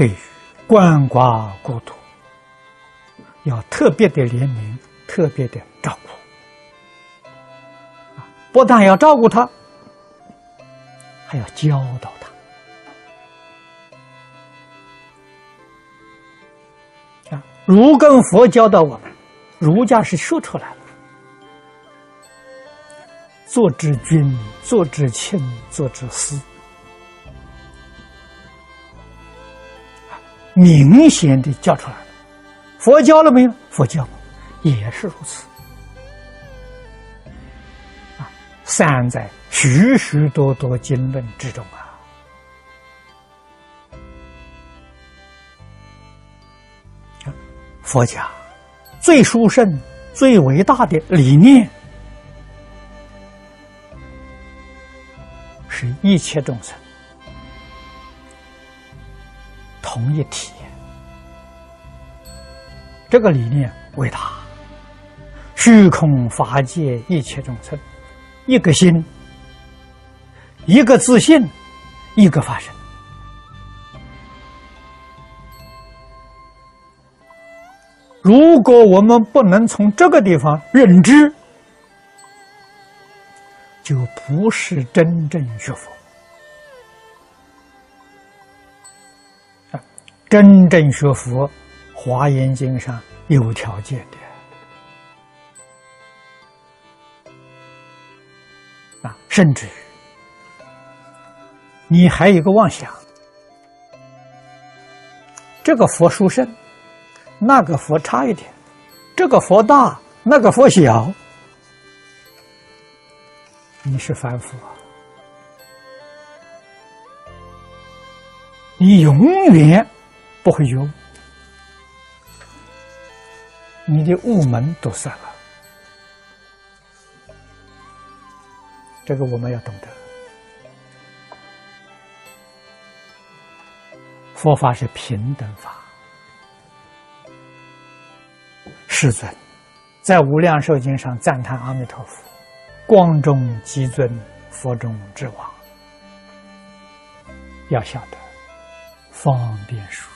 对于鳏寡孤独，要特别的怜悯，特别的照顾。不但要照顾他，还要教导他。啊，儒跟佛教导我们，儒家是说出来了。做之君，做之亲，做之师，明显的教出来了。佛教了没有？佛教也是如此。啊，散在许许多多经论之中啊。佛家最殊胜、最伟大的理念。是一切众生一体，这个理念伟大。虚空法界一切众生，一个心，一个自信，一个法身。如果我们不能从这个地方认知，就不是真正学佛真正学佛，《华严经》上有条件的啊，甚至你还有个妄想：这个佛殊胜，那个佛差一点；这个佛大，那个佛小。你是凡夫啊！你永远不会有，你的雾门都散了。这个我们要懂得。佛法是平等法，世尊在《无量寿经》上赞叹阿弥陀佛。光中极尊，佛中之王。要晓得方便说，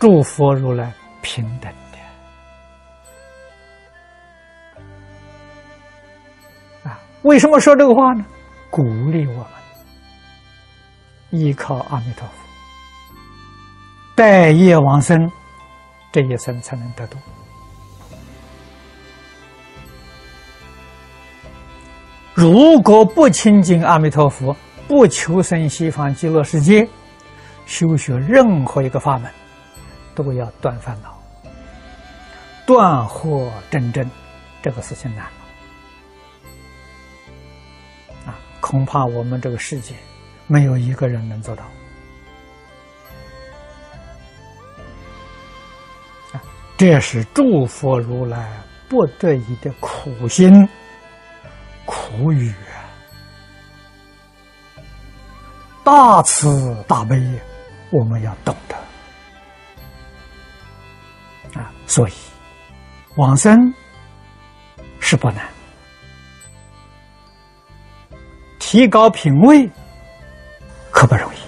诸佛如来平等的啊！为什么说这个话呢？鼓励我们依靠阿弥陀佛，待业往生，这一生才能得度。如果不亲近阿弥陀佛，不求生西方极乐世界，修学任何一个法门，都要断烦恼、断惑真正，这个事情难啊！恐怕我们这个世界没有一个人能做到。这是诸佛如来不得已的苦心。苦语啊大慈大悲，我们要懂所以往生是不难，提高品位可不容易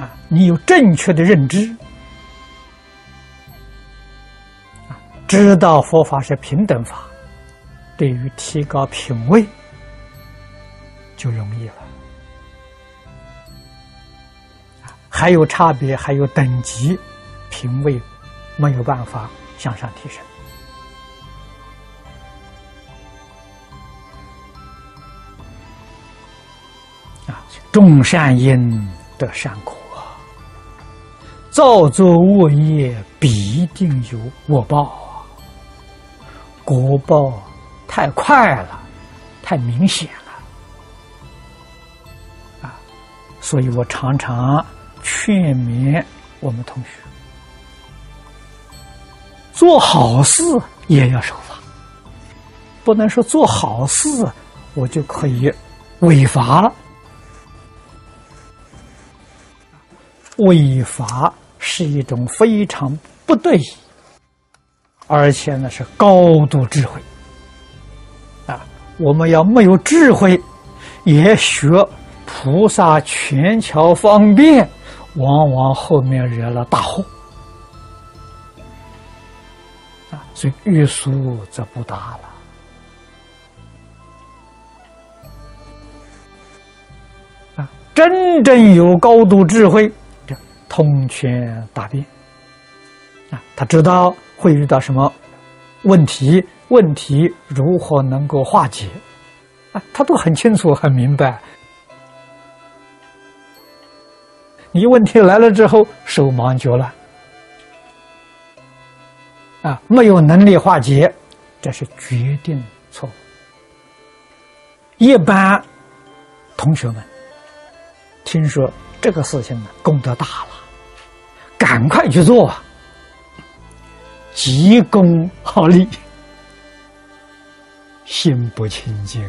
啊！你有正确的认知。知道佛法是平等法，对于提高品位就容易了。还有差别，还有等级，品位没有办法向上提升。啊，种善因得善果，造作恶业必定有恶报啊。果报太快了，太明显了，啊！所以我常常劝勉我们同学，做好事也要守法，不能说做好事我就可以违法了。违法是一种非常不对。而且呢，是高度智慧啊！我们要没有智慧，也学菩萨全巧方便，往往后面惹了大祸啊！所以欲速则不达了啊！真正有高度智慧，这通权大变啊！他知道会遇到什么问题，问题如何能够化解。啊，他都很清楚、很明白。你问题来了之后，手忙脚乱，啊，没有能力化解，这是决定错误。一般同学们听说这个事情呢，功德大了，赶快去做啊，急功好利，心不清净。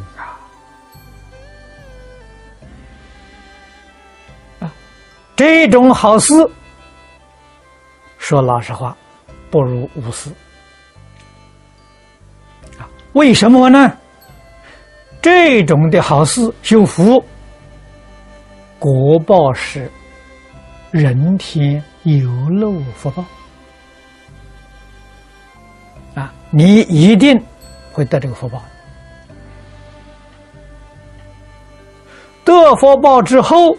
这种好事，说老实话，不如无私。啊，为什么呢？这种的好事修福，国报是人天有漏福报。啊，你一定会得这个福报。得福报之后。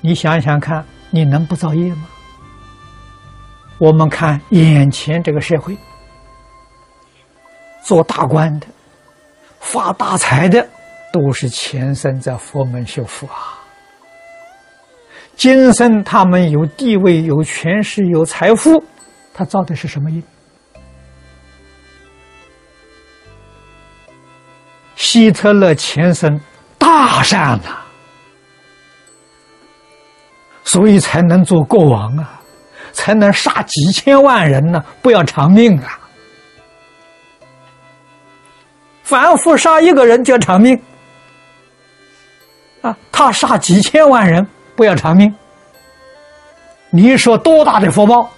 你想想看，你能不造业吗？我们看眼前这个社会，做大官的、发大财的，都是前生在佛门修福啊。今生他们有地位、有权势、有财富，他造的是什么业？希特勒前生大善呐。所以才能做国王啊，才能杀几千万人呢，不要偿命啊！反复杀一个人就要偿命啊，他杀几千万人不要偿命，你说多大的福报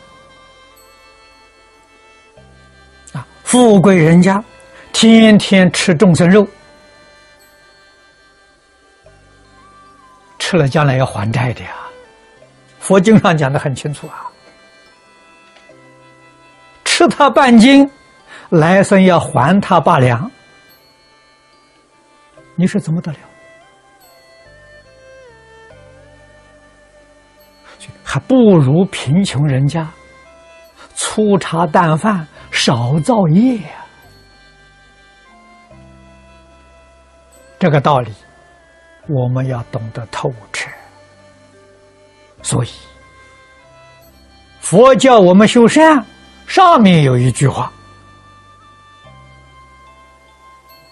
啊？富贵人家天天吃众生肉，吃了将来要还债的呀。佛经上讲的很清楚啊，吃他半斤，来生要还他八两，你说怎么得了？还不如贫穷人家粗茶淡饭，少造业呀。这个道理，我们要懂得透彻。所以，佛教我们修善，上面有一句话，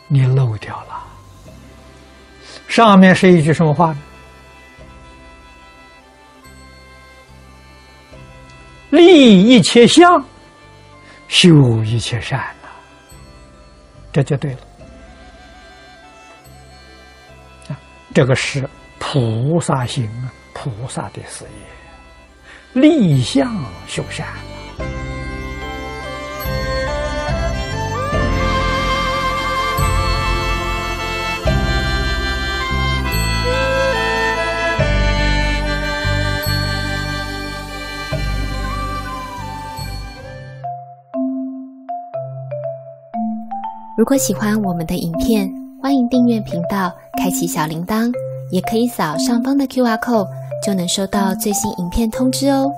你漏掉了。上面是一句什么话呢？立一切相，修一切善呐，这就对了。啊，这个是菩萨行啊。菩萨的事业，立相修善。如果喜欢我们的影片，欢迎订阅频道，开启小铃铛，也可以扫上方的 Q R code。就能收到最新影片通知哦。